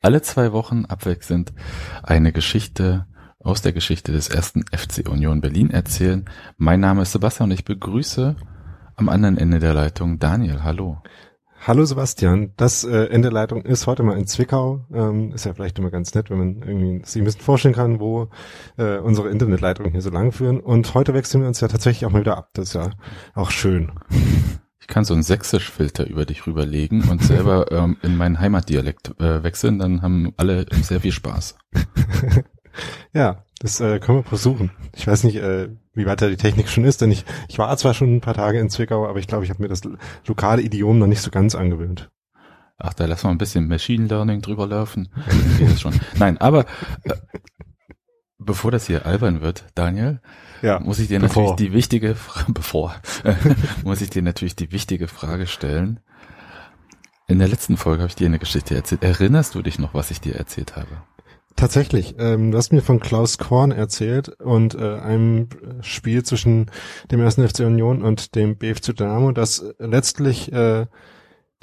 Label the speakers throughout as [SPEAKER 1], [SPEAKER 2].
[SPEAKER 1] alle zwei Wochen abwechselnd eine Geschichte aus der Geschichte des ersten FC Union Berlin erzählen. Mein Name ist Sebastian und ich begrüße am anderen Ende der Leitung Daniel. Hallo.
[SPEAKER 2] Hallo Sebastian, das äh, Ende der Leitung ist heute mal in Zwickau. Ähm, ist ja vielleicht immer ganz nett, wenn man irgendwie sich ein bisschen vorstellen kann, wo äh, unsere Internetleitungen hier so lang führen. Und heute wechseln wir uns ja tatsächlich auch mal wieder ab. Das ist ja auch schön
[SPEAKER 1] kann so einen Sächsisch-Filter über dich rüberlegen und selber ähm, in meinen Heimatdialekt äh, wechseln, dann haben alle sehr viel Spaß.
[SPEAKER 2] ja, das äh, können wir versuchen. Ich weiß nicht, äh, wie weiter die Technik schon ist, denn ich, ich war zwar schon ein paar Tage in Zwickau, aber ich glaube, ich habe mir das lokale Idiom noch nicht so ganz angewöhnt.
[SPEAKER 1] Ach, da lassen wir ein bisschen Machine Learning drüber laufen. schon. Nein, aber äh, bevor das hier albern wird, Daniel, ja, muss ich dir bevor. natürlich die wichtige Frage, bevor, muss ich dir natürlich die wichtige Frage stellen. In der letzten Folge habe ich dir eine Geschichte erzählt. Erinnerst du dich noch, was ich dir erzählt habe?
[SPEAKER 2] Tatsächlich. Ähm, du hast mir von Klaus Korn erzählt und äh, einem Spiel zwischen dem ersten FC Union und dem BFC Dynamo, das letztlich äh,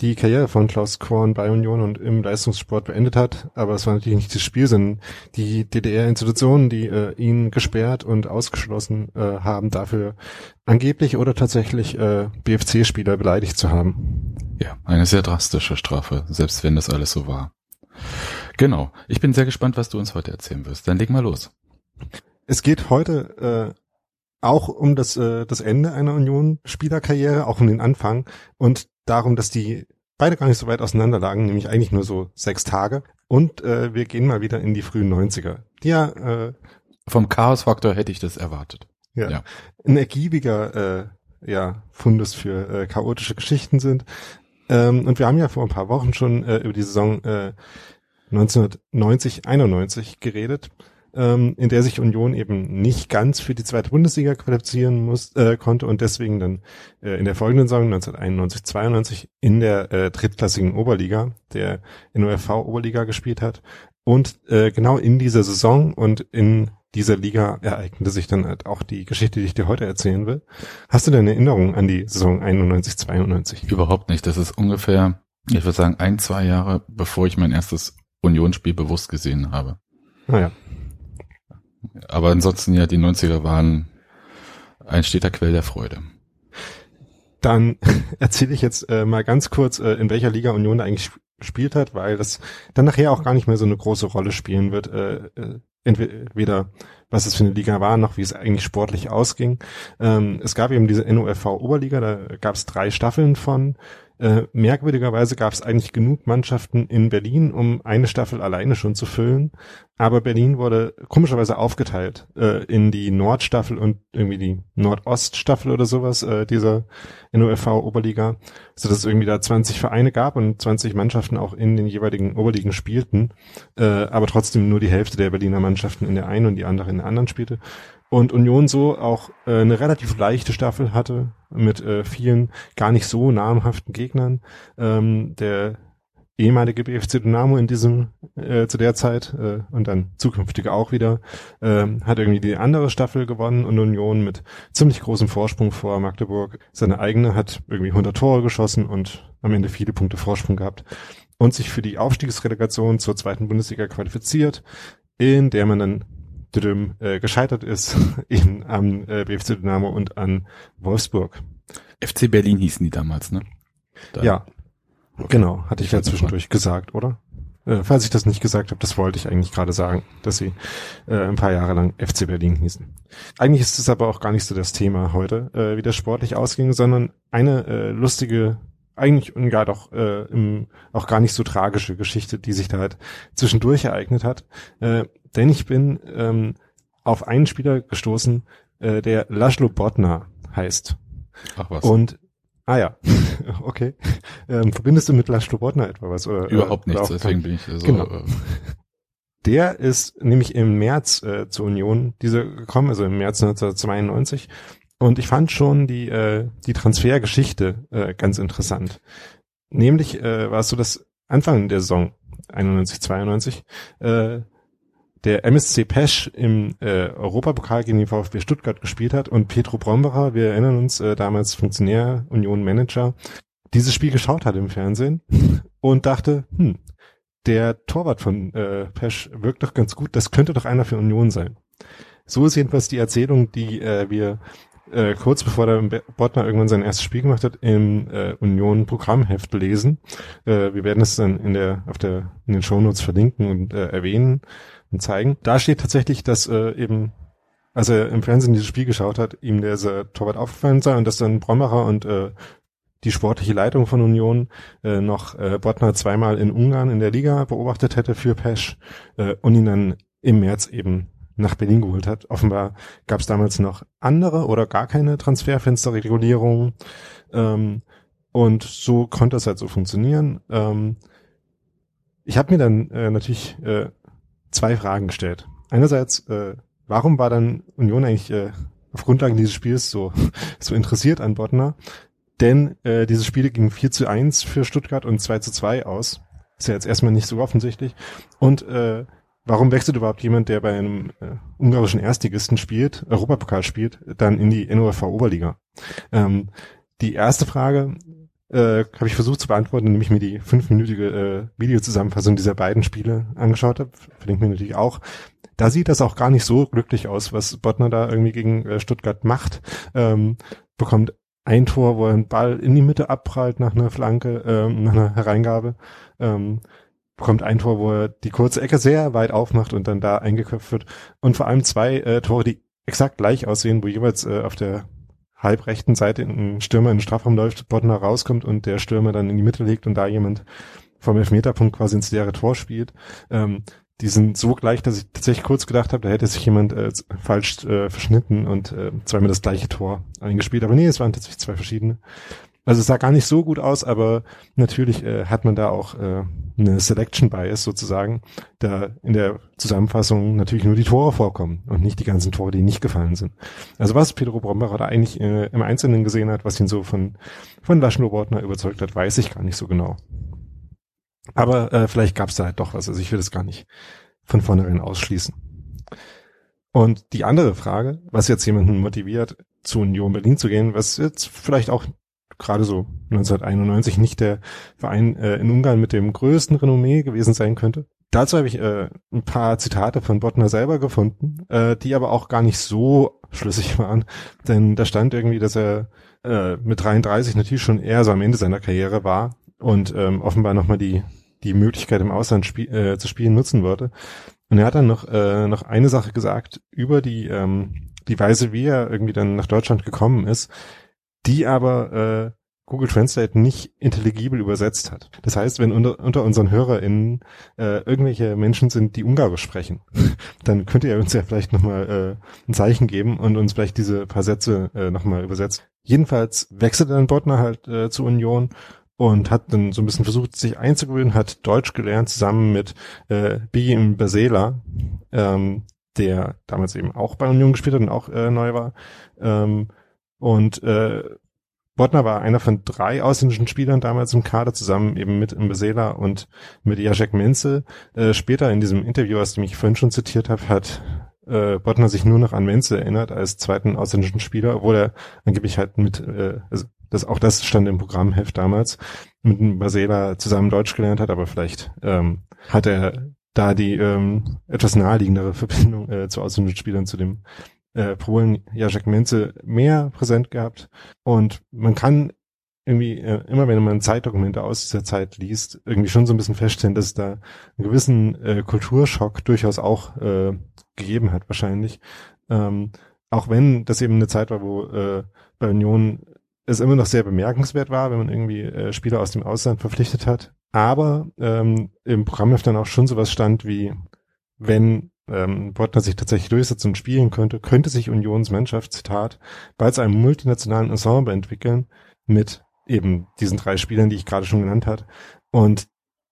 [SPEAKER 2] die Karriere von Klaus Korn bei Union und im Leistungssport beendet hat. Aber es war natürlich nicht das Spiel, sondern die DDR-Institutionen, die äh, ihn gesperrt und ausgeschlossen äh, haben, dafür angeblich oder tatsächlich äh, BFC-Spieler beleidigt zu haben.
[SPEAKER 1] Ja, eine sehr drastische Strafe, selbst wenn das alles so war. Genau. Ich bin sehr gespannt, was du uns heute erzählen wirst. Dann leg mal los.
[SPEAKER 2] Es geht heute äh, auch um das, äh, das Ende einer Union-Spielerkarriere, auch um den Anfang und darum, dass die beide gar nicht so weit auseinander lagen, nämlich eigentlich nur so sechs Tage. Und äh, wir gehen mal wieder in die frühen 90er. Die ja, äh,
[SPEAKER 1] Vom Chaos-Faktor hätte ich das erwartet.
[SPEAKER 2] Ja, ja. ein ergiebiger äh, ja, Fundus für äh, chaotische Geschichten sind. Ähm, und wir haben ja vor ein paar Wochen schon äh, über die Saison äh, 1990, 91 geredet ähm, in der sich Union eben nicht ganz für die zweite Bundesliga qualifizieren muss, äh, konnte und deswegen dann äh, in der folgenden Saison 1991, 92 in der äh, drittklassigen Oberliga, der NOFV Oberliga gespielt hat. Und äh, genau in dieser Saison und in dieser Liga ereignete sich dann halt auch die Geschichte, die ich dir heute erzählen will. Hast du denn Erinnerung an die Saison 91, 92?
[SPEAKER 1] Überhaupt nicht. Das ist ungefähr, ich würde sagen, ein, zwei Jahre, bevor ich mein erstes Unionsspiel bewusst gesehen habe.
[SPEAKER 2] Naja.
[SPEAKER 1] Aber ansonsten ja, die 90er waren ein steter Quell der Freude.
[SPEAKER 2] Dann erzähle ich jetzt äh, mal ganz kurz, äh, in welcher Liga Union eigentlich gespielt hat, weil das dann nachher auch gar nicht mehr so eine große Rolle spielen wird. Äh, äh entweder was es für eine Liga war, noch wie es eigentlich sportlich ausging. Ähm, es gab eben diese NOFV Oberliga, da gab es drei Staffeln von. Äh, merkwürdigerweise gab es eigentlich genug Mannschaften in Berlin, um eine Staffel alleine schon zu füllen. Aber Berlin wurde komischerweise aufgeteilt äh, in die Nordstaffel und irgendwie die Nordoststaffel oder sowas äh, dieser NOFV Oberliga, so dass es irgendwie da 20 Vereine gab und 20 Mannschaften auch in den jeweiligen Oberligen spielten, äh, aber trotzdem nur die Hälfte der Berliner Mannschaften in der einen und die andere in der anderen spielte und Union so auch äh, eine relativ leichte Staffel hatte mit äh, vielen gar nicht so namhaften Gegnern. Ähm, der ehemalige BFC Dynamo in diesem äh, zu der Zeit äh, und dann zukünftige auch wieder äh, hat irgendwie die andere Staffel gewonnen und Union mit ziemlich großem Vorsprung vor Magdeburg seine eigene hat irgendwie 100 Tore geschossen und am Ende viele Punkte Vorsprung gehabt und sich für die Aufstiegsrelegation zur zweiten Bundesliga qualifiziert, in der man dann äh, gescheitert ist in, am äh, BFC Dynamo und an Wolfsburg.
[SPEAKER 1] FC Berlin hießen die damals, ne?
[SPEAKER 2] Da. Ja, genau. Hatte ich ja zwischendurch gesagt, oder? Äh, falls ich das nicht gesagt habe, das wollte ich eigentlich gerade sagen, dass sie äh, ein paar Jahre lang FC Berlin hießen. Eigentlich ist es aber auch gar nicht so das Thema heute, äh, wie das sportlich ausging, sondern eine äh, lustige, eigentlich und gar doch äh, im, auch gar nicht so tragische Geschichte, die sich da halt zwischendurch ereignet hat. Äh, denn ich bin ähm, auf einen Spieler gestoßen, äh, der Laszlo Bodnar heißt.
[SPEAKER 1] Ach was.
[SPEAKER 2] Und Ah ja, okay. Ähm, verbindest du mit Laszlo Bodnar etwa was? Oder,
[SPEAKER 1] Überhaupt
[SPEAKER 2] äh,
[SPEAKER 1] nichts, deswegen bin ich so.
[SPEAKER 2] Genau.
[SPEAKER 1] Äh,
[SPEAKER 2] Der ist nämlich im März äh, zur Union diese gekommen, also im März 1992. Und ich fand schon die, äh, die Transfergeschichte äh, ganz interessant. Nämlich äh, war es so, dass Anfang der Saison 91, 92 äh, der MSC Pesch im äh, Europapokal gegen den VfB Stuttgart gespielt hat und Petro Brombacher, wir erinnern uns, äh, damals Funktionär, Union Manager, dieses Spiel geschaut hat im Fernsehen und dachte, hm, der Torwart von äh, Pesch wirkt doch ganz gut, das könnte doch einer für Union sein. So ist jedenfalls die Erzählung, die äh, wir äh, kurz bevor der Bottner irgendwann sein erstes Spiel gemacht hat, im äh, Union Programmheft lesen. Äh, wir werden es dann in der auf der in den Shownotes verlinken und äh, erwähnen und zeigen. Da steht tatsächlich, dass äh, eben als er im Fernsehen dieses Spiel geschaut hat, ihm dieser Torwart aufgefallen sei und dass dann Brombacher und äh, die sportliche Leitung von Union äh, noch äh, Bottner zweimal in Ungarn in der Liga beobachtet hätte für Pesch äh, und ihn dann im März eben nach Berlin geholt hat. Offenbar gab es damals noch andere oder gar keine Transferfensterregulierung. Ähm, und so konnte es halt so funktionieren. Ähm, ich habe mir dann äh, natürlich äh, zwei Fragen gestellt. Einerseits, äh, warum war dann Union eigentlich äh, auf Grundlage dieses Spiels so, so interessiert an Bottner? Denn äh, dieses Spiel ging 4 zu 1 für Stuttgart und 2 zu 2 aus. Ist ja jetzt erstmal nicht so offensichtlich. Und äh, warum wechselt überhaupt jemand, der bei einem äh, ungarischen Erstligisten spielt, Europapokal spielt, dann in die NOFV Oberliga? Ähm, die erste Frage äh, habe ich versucht zu beantworten, indem ich mir die fünfminütige äh, Videozusammenfassung dieser beiden Spiele angeschaut habe. Verlinkt mir natürlich auch. Da sieht das auch gar nicht so glücklich aus, was Bottner da irgendwie gegen äh, Stuttgart macht. Ähm, bekommt ein Tor, wo er einen Ball in die Mitte abprallt nach einer Flanke, ähm, nach einer Hereingabe. Ähm, bekommt ein Tor, wo er die kurze Ecke sehr weit aufmacht und dann da eingeköpft wird. Und vor allem zwei äh, Tore, die exakt gleich aussehen, wo jeweils äh, auf der halbrechten Seite ein Stürmer in den Strafraum läuft, Bottner rauskommt und der Stürmer dann in die Mitte legt und da jemand vom Elfmeterpunkt quasi ins leere Tor spielt. Ähm, die sind so gleich, dass ich tatsächlich kurz gedacht habe, da hätte sich jemand äh, falsch äh, verschnitten und äh, zweimal das gleiche Tor eingespielt. Aber nee, es waren tatsächlich zwei verschiedene. Also es sah gar nicht so gut aus, aber natürlich äh, hat man da auch äh, eine Selection Bias sozusagen, da in der Zusammenfassung natürlich nur die Tore vorkommen und nicht die ganzen Tore, die nicht gefallen sind. Also was Pedro Brombacher da eigentlich äh, im Einzelnen gesehen hat, was ihn so von von Laszlo Bortner überzeugt hat, weiß ich gar nicht so genau. Aber äh, vielleicht gab es da halt doch was. Also ich will das gar nicht von vornherein ausschließen. Und die andere Frage, was jetzt jemanden motiviert, zu Union Berlin zu gehen, was jetzt vielleicht auch gerade so 1991 nicht der Verein äh, in Ungarn mit dem größten Renommee gewesen sein könnte. Dazu habe ich äh, ein paar Zitate von Bottner selber gefunden, äh, die aber auch gar nicht so schlüssig waren. Denn da stand irgendwie, dass er äh, mit 33 natürlich schon eher so am Ende seiner Karriere war und ähm, offenbar nochmal die, die Möglichkeit im Ausland spie äh, zu spielen nutzen wollte. Und er hat dann noch, äh, noch eine Sache gesagt über die, ähm, die Weise, wie er irgendwie dann nach Deutschland gekommen ist, die aber äh, Google Translate nicht intelligibel übersetzt hat. Das heißt, wenn unter, unter unseren HörerInnen äh, irgendwelche Menschen sind, die Ungarisch sprechen, dann könnt ihr uns ja vielleicht nochmal äh, ein Zeichen geben und uns vielleicht diese paar Sätze äh, nochmal übersetzen. Jedenfalls wechselte dann Bottner halt äh, zur Union und hat dann so ein bisschen versucht, sich einzugewöhnen, hat Deutsch gelernt zusammen mit äh, Bigim Basela, ähm, der damals eben auch bei Union gespielt hat und auch äh, neu war. Ähm, und äh, Bottner war einer von drei ausländischen Spielern damals im Kader, zusammen eben mit Mbesela und mit Jacek Menzel. Äh, später in diesem Interview, aus dem ich vorhin schon zitiert habe, hat äh, Bottner sich nur noch an Menzel erinnert als zweiten ausländischen Spieler, obwohl er angeblich halt mit, äh, also das, auch das stand im Programmheft damals, mit Basela zusammen Deutsch gelernt hat, aber vielleicht ähm, hat er da die ähm, etwas naheliegendere Verbindung äh, zu ausländischen Spielern zu dem äh, Polen Jacek Menzel mehr präsent gehabt. Und man kann irgendwie, äh, immer wenn man Zeitdokumente aus dieser Zeit liest, irgendwie schon so ein bisschen feststellen, dass es da einen gewissen äh, Kulturschock durchaus auch äh, gegeben hat, wahrscheinlich. Ähm, auch wenn das eben eine Zeit war, wo äh, bei Union es immer noch sehr bemerkenswert war, wenn man irgendwie äh, Spieler aus dem Ausland verpflichtet hat. Aber ähm, im Programmheft dann auch schon sowas stand wie, wenn ähm, Bottner sich tatsächlich durchsetzen und spielen könnte, könnte sich Unions Mannschaft, Zitat, bald zu einem multinationalen Ensemble entwickeln mit eben diesen drei Spielern, die ich gerade schon genannt hat. Und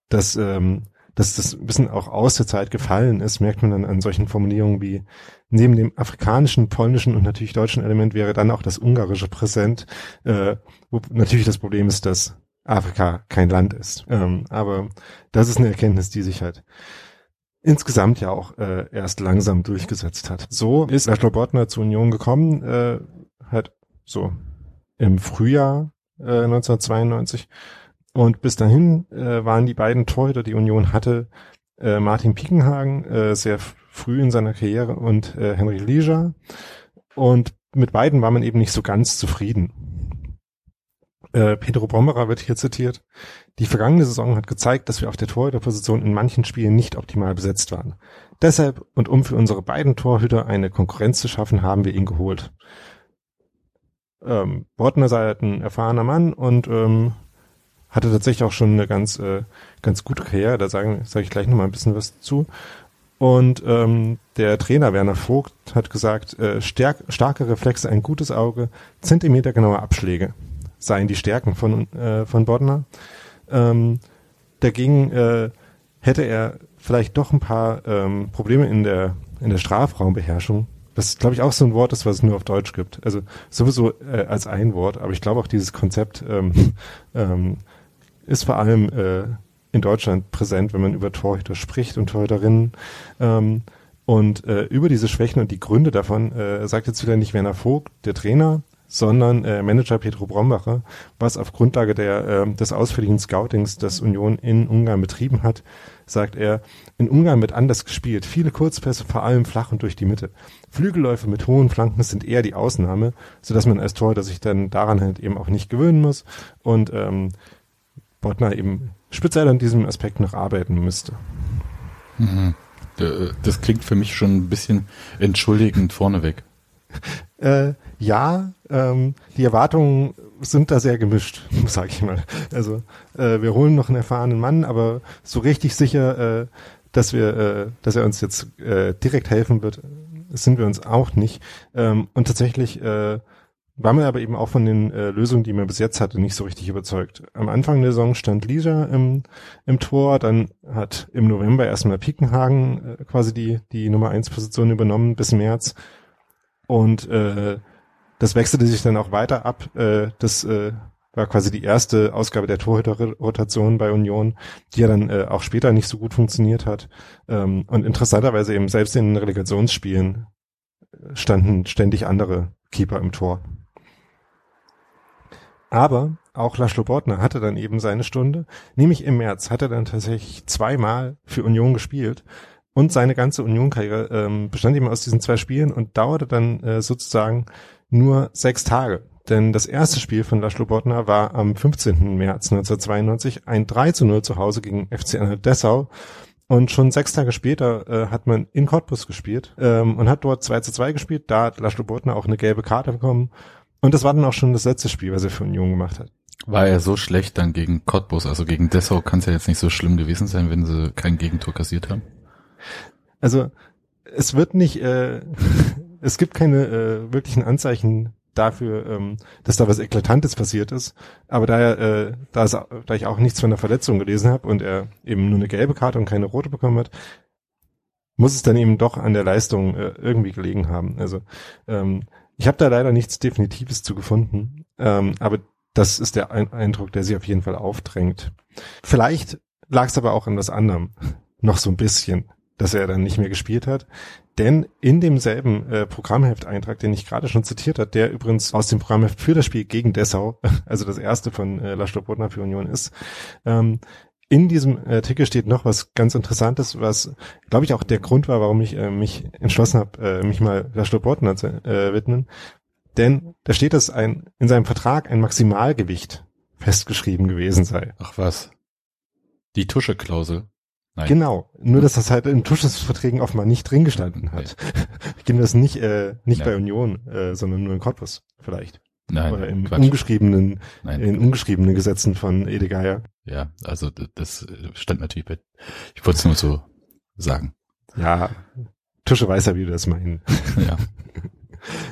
[SPEAKER 2] das, ähm, dass das ein bisschen auch aus der Zeit gefallen ist, merkt man dann an solchen Formulierungen wie neben dem afrikanischen, polnischen und natürlich deutschen Element wäre dann auch das ungarische präsent, äh, wo natürlich das Problem ist, dass Afrika kein Land ist. Ähm, aber das ist eine Erkenntnis, die sich halt insgesamt ja auch äh, erst langsam durchgesetzt hat. So ist Laszlo Bortner zur Union gekommen, äh, hat so im Frühjahr äh, 1992 und bis dahin äh, waren die beiden Torhüter, die Union hatte, äh, Martin Piekenhagen äh, sehr früh in seiner Karriere und äh, Henry Leisure und mit beiden war man eben nicht so ganz zufrieden. Äh, Pedro Bromberer wird hier zitiert. Die vergangene Saison hat gezeigt, dass wir auf der Torhüterposition in manchen Spielen nicht optimal besetzt waren. Deshalb und um für unsere beiden Torhüter eine Konkurrenz zu schaffen, haben wir ihn geholt. Ähm, Wortner sei halt ein erfahrener Mann und ähm, hatte tatsächlich auch schon eine ganz, äh, ganz gute Karriere. Da sage sag ich gleich noch mal ein bisschen was zu. Und ähm, der Trainer Werner Vogt hat gesagt, äh, stärk, starke Reflexe, ein gutes Auge, zentimetergenaue Abschläge seien die Stärken von, äh, von Bodner. Ähm, dagegen äh, hätte er vielleicht doch ein paar ähm, Probleme in der, in der Strafraumbeherrschung. Das glaube ich auch so ein Wort ist, was es nur auf Deutsch gibt. Also sowieso äh, als ein Wort, aber ich glaube auch dieses Konzept ähm, ähm, ist vor allem äh, in Deutschland präsent, wenn man über Torhüter spricht und Torhüterinnen. Ähm, und äh, über diese Schwächen und die Gründe davon äh, sagt jetzt wieder nicht Werner Vogt, der Trainer, sondern äh, Manager Petro Brombacher, was auf Grundlage der, äh, des ausführlichen Scoutings, das Union in Ungarn betrieben hat, sagt er, in Ungarn wird anders gespielt. Viele Kurzpässe, vor allem flach und durch die Mitte. Flügelläufe mit hohen Flanken sind eher die Ausnahme, sodass man als Torhüter sich dann daran halt eben auch nicht gewöhnen muss und ähm, Bottner eben speziell an diesem Aspekt noch arbeiten müsste.
[SPEAKER 1] Mhm. Das klingt für mich schon ein bisschen entschuldigend vorneweg.
[SPEAKER 2] Äh, ja, ähm, die Erwartungen sind da sehr gemischt, sage ich mal. Also äh, wir holen noch einen erfahrenen Mann, aber so richtig sicher, äh, dass wir, äh, dass er uns jetzt äh, direkt helfen wird, sind wir uns auch nicht. Ähm, und tatsächlich äh, war mir aber eben auch von den äh, Lösungen, die man bis jetzt hatte, nicht so richtig überzeugt. Am Anfang der Saison stand Lisa im, im Tor, dann hat im November erstmal Piekenhagen äh, quasi die, die Nummer eins Position übernommen bis März. Und äh, das wechselte sich dann auch weiter ab. Äh, das äh, war quasi die erste Ausgabe der Torhüterrotation bei Union, die ja dann äh, auch später nicht so gut funktioniert hat. Ähm, und interessanterweise eben selbst in Relegationsspielen standen ständig andere Keeper im Tor. Aber auch Laszlo Bortner hatte dann eben seine Stunde. Nämlich im März hat er dann tatsächlich zweimal für Union gespielt. Und seine ganze Union-Karriere ähm, bestand eben aus diesen zwei Spielen und dauerte dann äh, sozusagen nur sechs Tage. Denn das erste Spiel von Laszlo Bortner war am 15. März 1992 ein 3 zu 0 zu Hause gegen FC Anhalt Dessau. Und schon sechs Tage später äh, hat man in Cottbus gespielt ähm, und hat dort 2 zu 2 gespielt. Da hat Laszlo Bortner auch eine gelbe Karte bekommen. Und das war dann auch schon das letzte Spiel, was er für Union gemacht hat.
[SPEAKER 1] War er so schlecht dann gegen Cottbus? Also gegen Dessau kann es ja jetzt nicht so schlimm gewesen sein, wenn sie kein Gegentor kassiert haben.
[SPEAKER 2] Also es wird nicht, äh, es gibt keine äh, wirklichen Anzeichen dafür, ähm, dass da was Eklatantes passiert ist. Aber da, äh, da, es, da ich auch nichts von der Verletzung gelesen habe und er eben nur eine gelbe Karte und keine rote bekommen hat, muss es dann eben doch an der Leistung äh, irgendwie gelegen haben. Also ähm, ich habe da leider nichts Definitives zu gefunden, ähm, aber das ist der Eindruck, der sich auf jeden Fall aufdrängt. Vielleicht lag es aber auch an was anderem, noch so ein bisschen dass er dann nicht mehr gespielt hat. Denn in demselben äh, Programmhefteintrag, den ich gerade schon zitiert hat, der übrigens aus dem Programmheft für das Spiel gegen Dessau, also das erste von äh, Laszlo Bodner für Union ist, ähm, in diesem Artikel steht noch was ganz Interessantes, was, glaube ich, auch der Grund war, warum ich äh, mich entschlossen habe, äh, mich mal Laszlo Bodner zu äh, widmen. Denn da steht, dass ein in seinem Vertrag ein Maximalgewicht festgeschrieben gewesen sei.
[SPEAKER 1] Ach was. Die Tuscheklausel. Nein.
[SPEAKER 2] Genau, nur dass das halt in Tuschesverträgen offenbar nicht drin gestanden hat. Okay. das nicht äh, nicht Nein. bei Union, äh, sondern nur in Cottbus vielleicht.
[SPEAKER 1] Nein,
[SPEAKER 2] Oder in Quatsch. ungeschriebenen, Nein. in ungeschriebenen Gesetzen von Ede Geier.
[SPEAKER 1] Ja, also das stand natürlich bei, ich wollte es nur so sagen.
[SPEAKER 2] Ja, Tusche weiß ja, wie du das meinen.
[SPEAKER 1] Ja.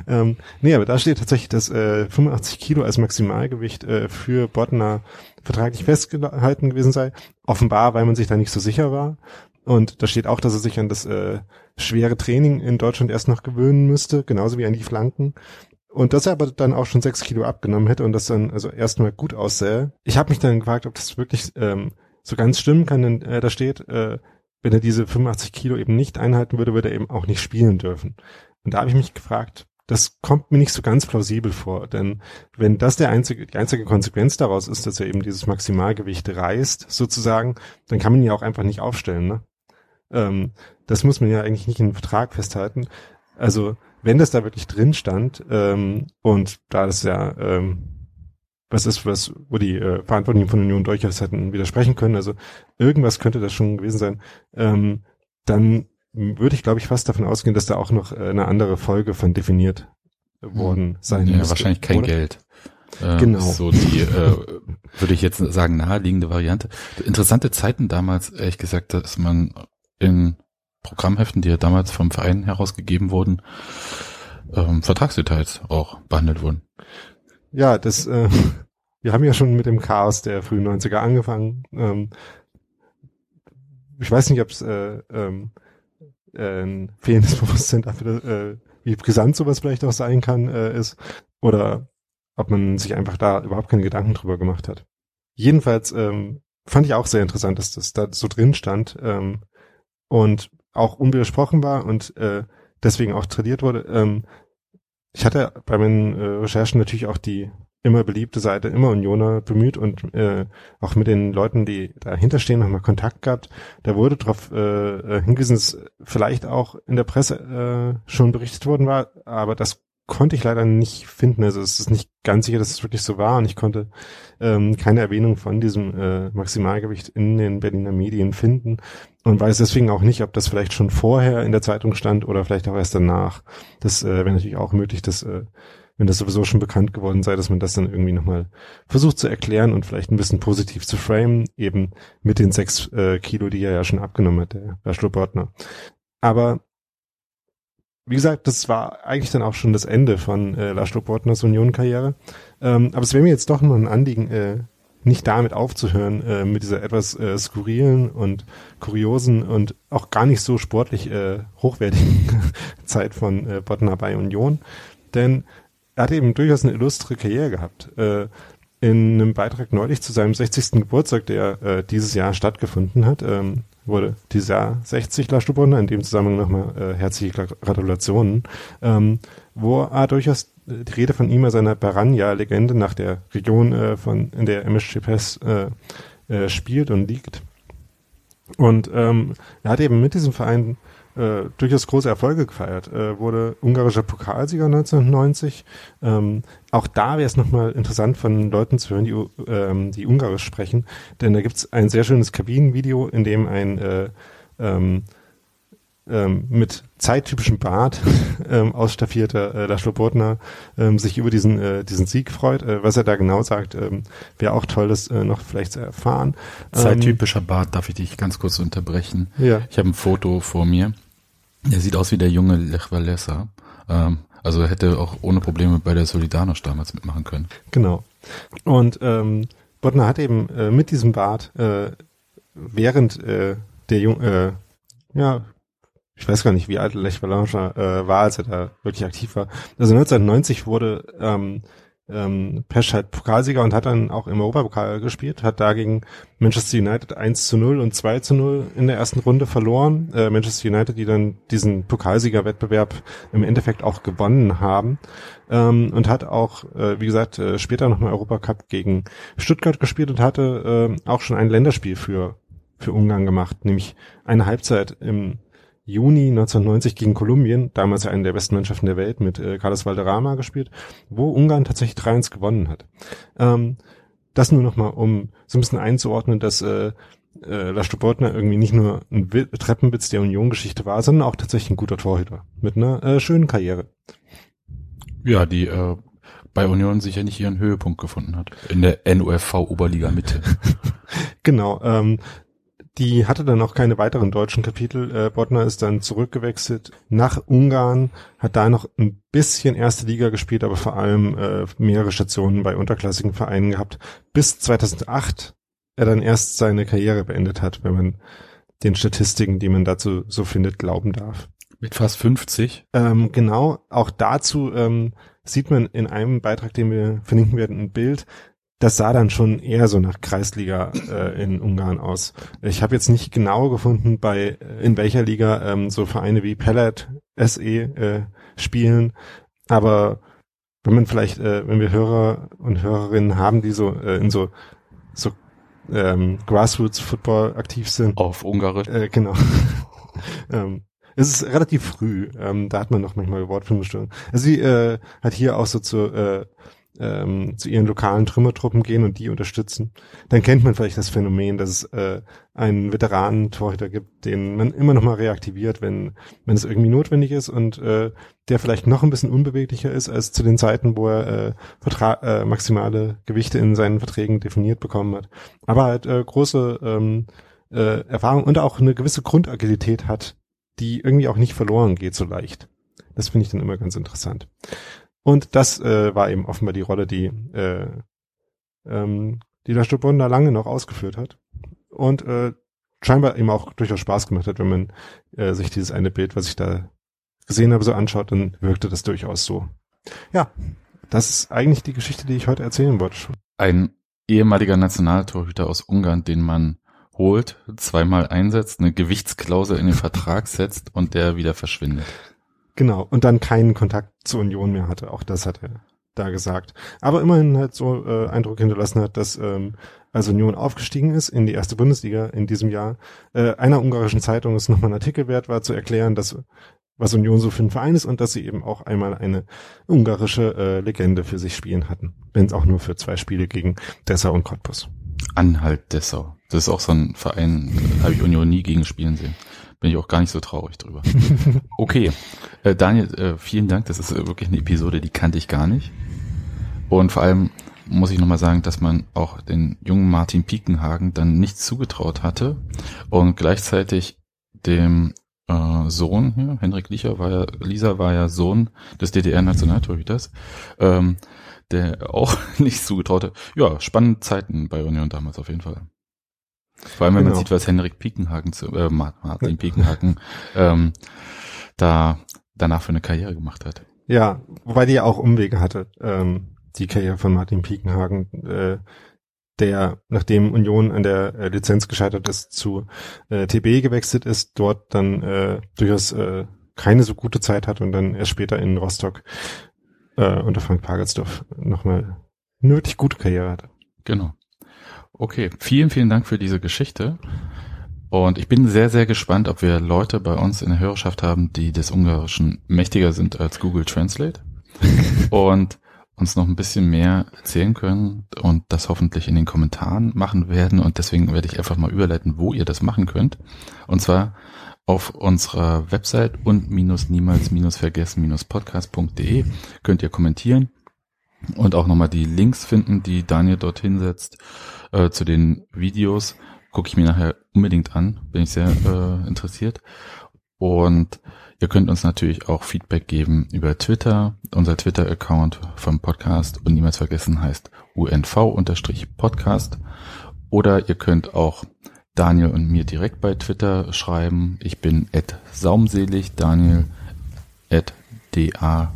[SPEAKER 2] ähm, nee, aber da steht tatsächlich, dass äh, 85 Kilo als Maximalgewicht äh, für Bodner vertraglich festgehalten gewesen sei. Offenbar, weil man sich da nicht so sicher war. Und da steht auch, dass er sich an das äh, schwere Training in Deutschland erst noch gewöhnen müsste, genauso wie an die Flanken. Und dass er aber dann auch schon sechs Kilo abgenommen hätte und das dann also erstmal gut aussähe. Ich habe mich dann gefragt, ob das wirklich ähm, so ganz stimmen kann, denn äh, da steht, äh, wenn er diese 85 Kilo eben nicht einhalten würde, würde er eben auch nicht spielen dürfen. Und da habe ich mich gefragt, das kommt mir nicht so ganz plausibel vor, denn wenn das der einzige, die einzige Konsequenz daraus ist, dass er eben dieses Maximalgewicht reißt, sozusagen, dann kann man ihn ja auch einfach nicht aufstellen. Ne? Ähm, das muss man ja eigentlich nicht in einem Vertrag festhalten. Also wenn das da wirklich drin stand ähm, und da das ja ähm, was ist, was, wo die äh, Verantwortlichen von Union durchaus hätten widersprechen können, also irgendwas könnte das schon gewesen sein, ähm, dann würde ich, glaube ich, fast davon ausgehen, dass da auch noch äh, eine andere Folge von definiert worden sein
[SPEAKER 1] ja, müsste. wahrscheinlich kein oder? Geld. Äh, genau. So die, äh, würde ich jetzt sagen, naheliegende Variante. Interessante Zeiten damals, ehrlich gesagt, dass man in Programmheften, die ja damals vom Verein herausgegeben wurden, ähm, Vertragsdetails auch behandelt wurden.
[SPEAKER 2] Ja, das, äh, wir haben ja schon mit dem Chaos der frühen 90er angefangen. Ähm, ich weiß nicht, ob es äh, ähm, äh, ein fehlendes Bewusstsein dafür, äh, wie brisant sowas vielleicht auch sein kann, äh, ist. Oder ob man sich einfach da überhaupt keine Gedanken drüber gemacht hat. Jedenfalls ähm, fand ich auch sehr interessant, dass das da so drin stand ähm, und auch unwidersprochen war und äh, deswegen auch tradiert wurde. Ähm, ich hatte bei meinen äh, Recherchen natürlich auch die immer beliebte Seite, immer Unioner bemüht und äh, auch mit den Leuten, die dahinter stehen, nochmal Kontakt gehabt. Da wurde darauf äh, äh, hingewiesen, dass vielleicht auch in der Presse äh, schon berichtet worden war, aber das konnte ich leider nicht finden. Also es ist nicht ganz sicher, dass es wirklich so war und ich konnte ähm, keine Erwähnung von diesem äh, Maximalgewicht in den Berliner Medien finden und weiß deswegen auch nicht, ob das vielleicht schon vorher in der Zeitung stand oder vielleicht auch erst danach. Das äh, wäre natürlich auch möglich, dass äh, wenn das sowieso schon bekannt geworden sei, dass man das dann irgendwie nochmal versucht zu erklären und vielleicht ein bisschen positiv zu framen, eben mit den sechs äh, Kilo, die er ja schon abgenommen hat, der Laszlo Bortner. Aber wie gesagt, das war eigentlich dann auch schon das Ende von äh, Laszlo Bortners Union-Karriere. Ähm, aber es wäre mir jetzt doch noch ein Anliegen, äh, nicht damit aufzuhören, äh, mit dieser etwas äh, skurrilen und kuriosen und auch gar nicht so sportlich äh, hochwertigen Zeit von äh, Bottner bei Union. Denn er hat eben durchaus eine illustre Karriere gehabt. Äh, in einem Beitrag neulich zu seinem 60. Geburtstag, der äh, dieses Jahr stattgefunden hat, ähm, wurde dieses Jahr 60 Laschubonner, in dem Zusammenhang nochmal äh, herzliche Gratulationen, ähm, wo er durchaus äh, die Rede von ihm als einer Baranja-Legende nach der Region, äh, von in der MSC Pes äh, äh, spielt und liegt. Und ähm, er hat eben mit diesem Verein äh, durchaus große Erfolge gefeiert. Äh, wurde ungarischer Pokalsieger 1990. Ähm, auch da wäre es nochmal interessant von Leuten zu hören, die, ähm, die Ungarisch sprechen, denn da gibt es ein sehr schönes Kabinenvideo, in dem ein äh, ähm, ähm, mit zeittypischem Bart ähm, ausstaffierter äh, Laszlo Bodner ähm, sich über diesen äh, diesen Sieg freut. Äh, was er da genau sagt, ähm, wäre auch toll, das äh, noch vielleicht zu erfahren.
[SPEAKER 1] Zeittypischer Bart, darf ich dich ganz kurz unterbrechen?
[SPEAKER 2] Ja.
[SPEAKER 1] Ich habe ein Foto vor mir. Er sieht aus wie der junge Lech Walesa. Ähm, also er hätte auch ohne Probleme bei der Solidarność damals mitmachen können.
[SPEAKER 2] Genau. Und ähm, Bodner hat eben äh, mit diesem Bart äh, während äh, der Jung, äh, ja, ich weiß gar nicht, wie alt Lech Walesa äh, war, als er da wirklich aktiv war. Also 1990 wurde ähm, ähm, Pesch halt Pokalsieger und hat dann auch im Europapokal gespielt, hat dagegen Manchester United 1 zu 0 und 2 zu 0 in der ersten Runde verloren. Äh, Manchester United, die dann diesen Pokalsiegerwettbewerb im Endeffekt auch gewonnen haben. Ähm, und hat auch, äh, wie gesagt, äh, später nochmal Europacup gegen Stuttgart gespielt und hatte äh, auch schon ein Länderspiel für, für Ungarn gemacht, nämlich eine Halbzeit im Juni 1990 gegen Kolumbien, damals ja eine der besten Mannschaften der Welt, mit äh, Carlos Valderrama gespielt, wo Ungarn tatsächlich 3-1 gewonnen hat. Ähm, das nur nochmal, um so ein bisschen einzuordnen, dass äh, äh, Lars Stubotner irgendwie nicht nur ein Treppenwitz der Union-Geschichte war, sondern auch tatsächlich ein guter Torhüter mit einer äh, schönen Karriere.
[SPEAKER 1] Ja, die äh, bei Union sicher nicht ihren Höhepunkt gefunden hat. In der NUFV Oberliga Mitte.
[SPEAKER 2] genau. Ähm, die hatte dann auch keine weiteren deutschen Kapitel. Äh, Bottner ist dann zurückgewechselt nach Ungarn, hat da noch ein bisschen erste Liga gespielt, aber vor allem äh, mehrere Stationen bei unterklassigen Vereinen gehabt, bis 2008 er dann erst seine Karriere beendet hat, wenn man den Statistiken, die man dazu so findet, glauben darf.
[SPEAKER 1] Mit fast 50?
[SPEAKER 2] Ähm, genau, auch dazu ähm, sieht man in einem Beitrag, den wir verlinken werden, ein Bild. Das sah dann schon eher so nach Kreisliga äh, in Ungarn aus. Ich habe jetzt nicht genau gefunden, bei äh, in welcher Liga ähm, so Vereine wie Pellet SE äh, spielen, aber wenn man vielleicht, äh, wenn wir Hörer und Hörerinnen haben, die so äh, in so so ähm, Grassroots Football aktiv sind.
[SPEAKER 1] Auf Ungarisch.
[SPEAKER 2] Äh, genau. ähm, es ist relativ früh, ähm, da hat man noch manchmal Wortfindungsstörungen. Also sie äh, hat hier auch so zu, äh, ähm, zu ihren lokalen Trümmertruppen gehen und die unterstützen. Dann kennt man vielleicht das Phänomen, dass es äh, einen Veteranen-Torhüter gibt, den man immer noch mal reaktiviert, wenn, wenn es irgendwie notwendig ist und äh, der vielleicht noch ein bisschen unbeweglicher ist als zu den Zeiten, wo er äh, Vertra äh, maximale Gewichte in seinen Verträgen definiert bekommen hat. Aber halt äh, große ähm, äh, Erfahrung und auch eine gewisse Grundagilität hat, die irgendwie auch nicht verloren geht so leicht. Das finde ich dann immer ganz interessant. Und das äh, war eben offenbar die Rolle, die äh, ähm, die der Stubon da lange noch ausgeführt hat. Und äh, scheinbar eben auch durchaus Spaß gemacht hat, wenn man äh, sich dieses eine Bild, was ich da gesehen habe, so anschaut, dann wirkte das durchaus so. Ja, das ist eigentlich die Geschichte, die ich heute erzählen wollte.
[SPEAKER 1] Ein ehemaliger Nationaltorhüter aus Ungarn, den man holt, zweimal einsetzt, eine Gewichtsklausel in den Vertrag setzt und der wieder verschwindet.
[SPEAKER 2] Genau, und dann keinen Kontakt zur Union mehr hatte. Auch das hat er da gesagt. Aber immerhin halt so äh, Eindruck hinterlassen hat, dass ähm, als Union aufgestiegen ist in die erste Bundesliga in diesem Jahr, äh, einer ungarischen Zeitung es nochmal ein Artikel wert war, zu erklären, dass was Union so für ein Verein ist und dass sie eben auch einmal eine ungarische äh, Legende für sich spielen hatten. Wenn es auch nur für zwei Spiele gegen Dessau und Cottbus.
[SPEAKER 1] Anhalt Dessau. Das ist auch so ein Verein, habe ich Union nie gegen spielen sehen. Bin ich auch gar nicht so traurig drüber. Okay, äh, Daniel, äh, vielen Dank. Das ist äh, wirklich eine Episode, die kannte ich gar nicht. Und vor allem muss ich nochmal sagen, dass man auch den jungen Martin Piekenhagen dann nichts zugetraut hatte und gleichzeitig dem äh, Sohn, ja, Henrik Lieser war ja, Lisa war ja Sohn des DDR-Nationaltorhüters, ähm, der auch nichts zugetraute. Ja, spannende Zeiten bei Union damals auf jeden Fall. Vor allem, wenn genau. man sieht, was Henrik Piekenhagen, zu, äh, Martin Piekenhagen, ähm, da danach für eine Karriere gemacht hat.
[SPEAKER 2] Ja, wobei die ja auch Umwege hatte, ähm, die Karriere von Martin Piekenhagen, äh, der, nachdem Union an der äh, Lizenz gescheitert ist, zu äh, TB gewechselt ist, dort dann äh, durchaus äh, keine so gute Zeit hat und dann erst später in Rostock äh, unter Frank Pagelsdorf nochmal eine wirklich gute Karriere hatte.
[SPEAKER 1] Genau. Okay, vielen, vielen Dank für diese Geschichte. Und ich bin sehr, sehr gespannt, ob wir Leute bei uns in der Hörerschaft haben, die des Ungarischen mächtiger sind als Google Translate und uns noch ein bisschen mehr erzählen können und das hoffentlich in den Kommentaren machen werden. Und deswegen werde ich einfach mal überleiten, wo ihr das machen könnt. Und zwar auf unserer Website und minus niemals minus vergessen minus podcast.de könnt ihr kommentieren und auch nochmal die Links finden, die Daniel dorthin setzt äh, zu den Videos. Gucke ich mir nachher unbedingt an, bin ich sehr äh, interessiert. Und ihr könnt uns natürlich auch Feedback geben über Twitter. Unser Twitter-Account vom Podcast und niemals vergessen heißt UNV-Podcast. Oder ihr könnt auch Daniel und mir direkt bei Twitter schreiben. Ich bin at saumselig, Daniel at da-rosbach.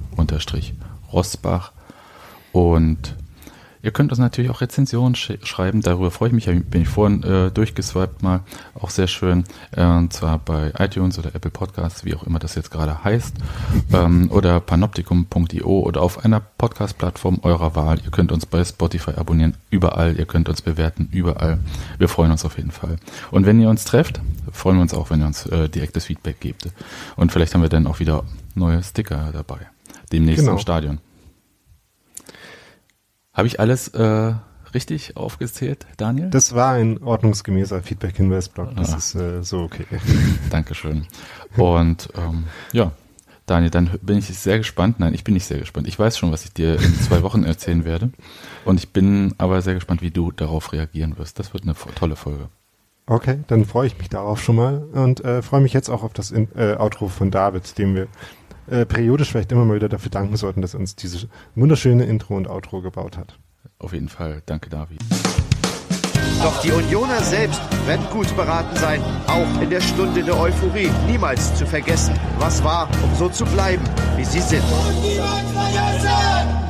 [SPEAKER 1] Und Ihr könnt uns natürlich auch Rezensionen sch schreiben, darüber freue ich mich, bin ich vorhin äh, durchgeswiped mal, auch sehr schön, äh, und zwar bei iTunes oder Apple Podcasts, wie auch immer das jetzt gerade heißt, ähm, oder panoptikum.io oder auf einer Podcast-Plattform eurer Wahl. Ihr könnt uns bei Spotify abonnieren, überall, ihr könnt uns bewerten, überall. Wir freuen uns auf jeden Fall. Und wenn ihr uns trefft, freuen wir uns auch, wenn ihr uns äh, direktes Feedback gebt. Und vielleicht haben wir dann auch wieder neue Sticker dabei, demnächst genau. im Stadion. Habe ich alles äh, richtig aufgezählt, Daniel?
[SPEAKER 2] Das war ein ordnungsgemäßer Feedback-Hinweis-Blog. Das
[SPEAKER 1] Ah.
[SPEAKER 2] ist äh, so okay.
[SPEAKER 1] Dankeschön. Und ähm, ja, Daniel, dann bin ich sehr gespannt. Nein, ich bin nicht sehr gespannt. Ich weiß schon, was ich dir in zwei Wochen erzählen werde. Und ich bin aber sehr gespannt, wie du darauf reagieren wirst. Das wird eine tolle Folge.
[SPEAKER 2] Okay, dann freue ich mich darauf schon mal und äh, freue mich jetzt auch auf das In äh, Outro von David, dem wir äh, periodisch vielleicht immer mal wieder dafür danken sollten, dass er uns diese wunderschöne Intro und Outro gebaut hat.
[SPEAKER 1] Auf jeden Fall. Danke, David.
[SPEAKER 3] Doch die Unioner selbst werden gut beraten sein, auch in der Stunde der Euphorie niemals zu vergessen, was war, um so zu bleiben, wie sie sind.
[SPEAKER 4] Und niemand vergessen!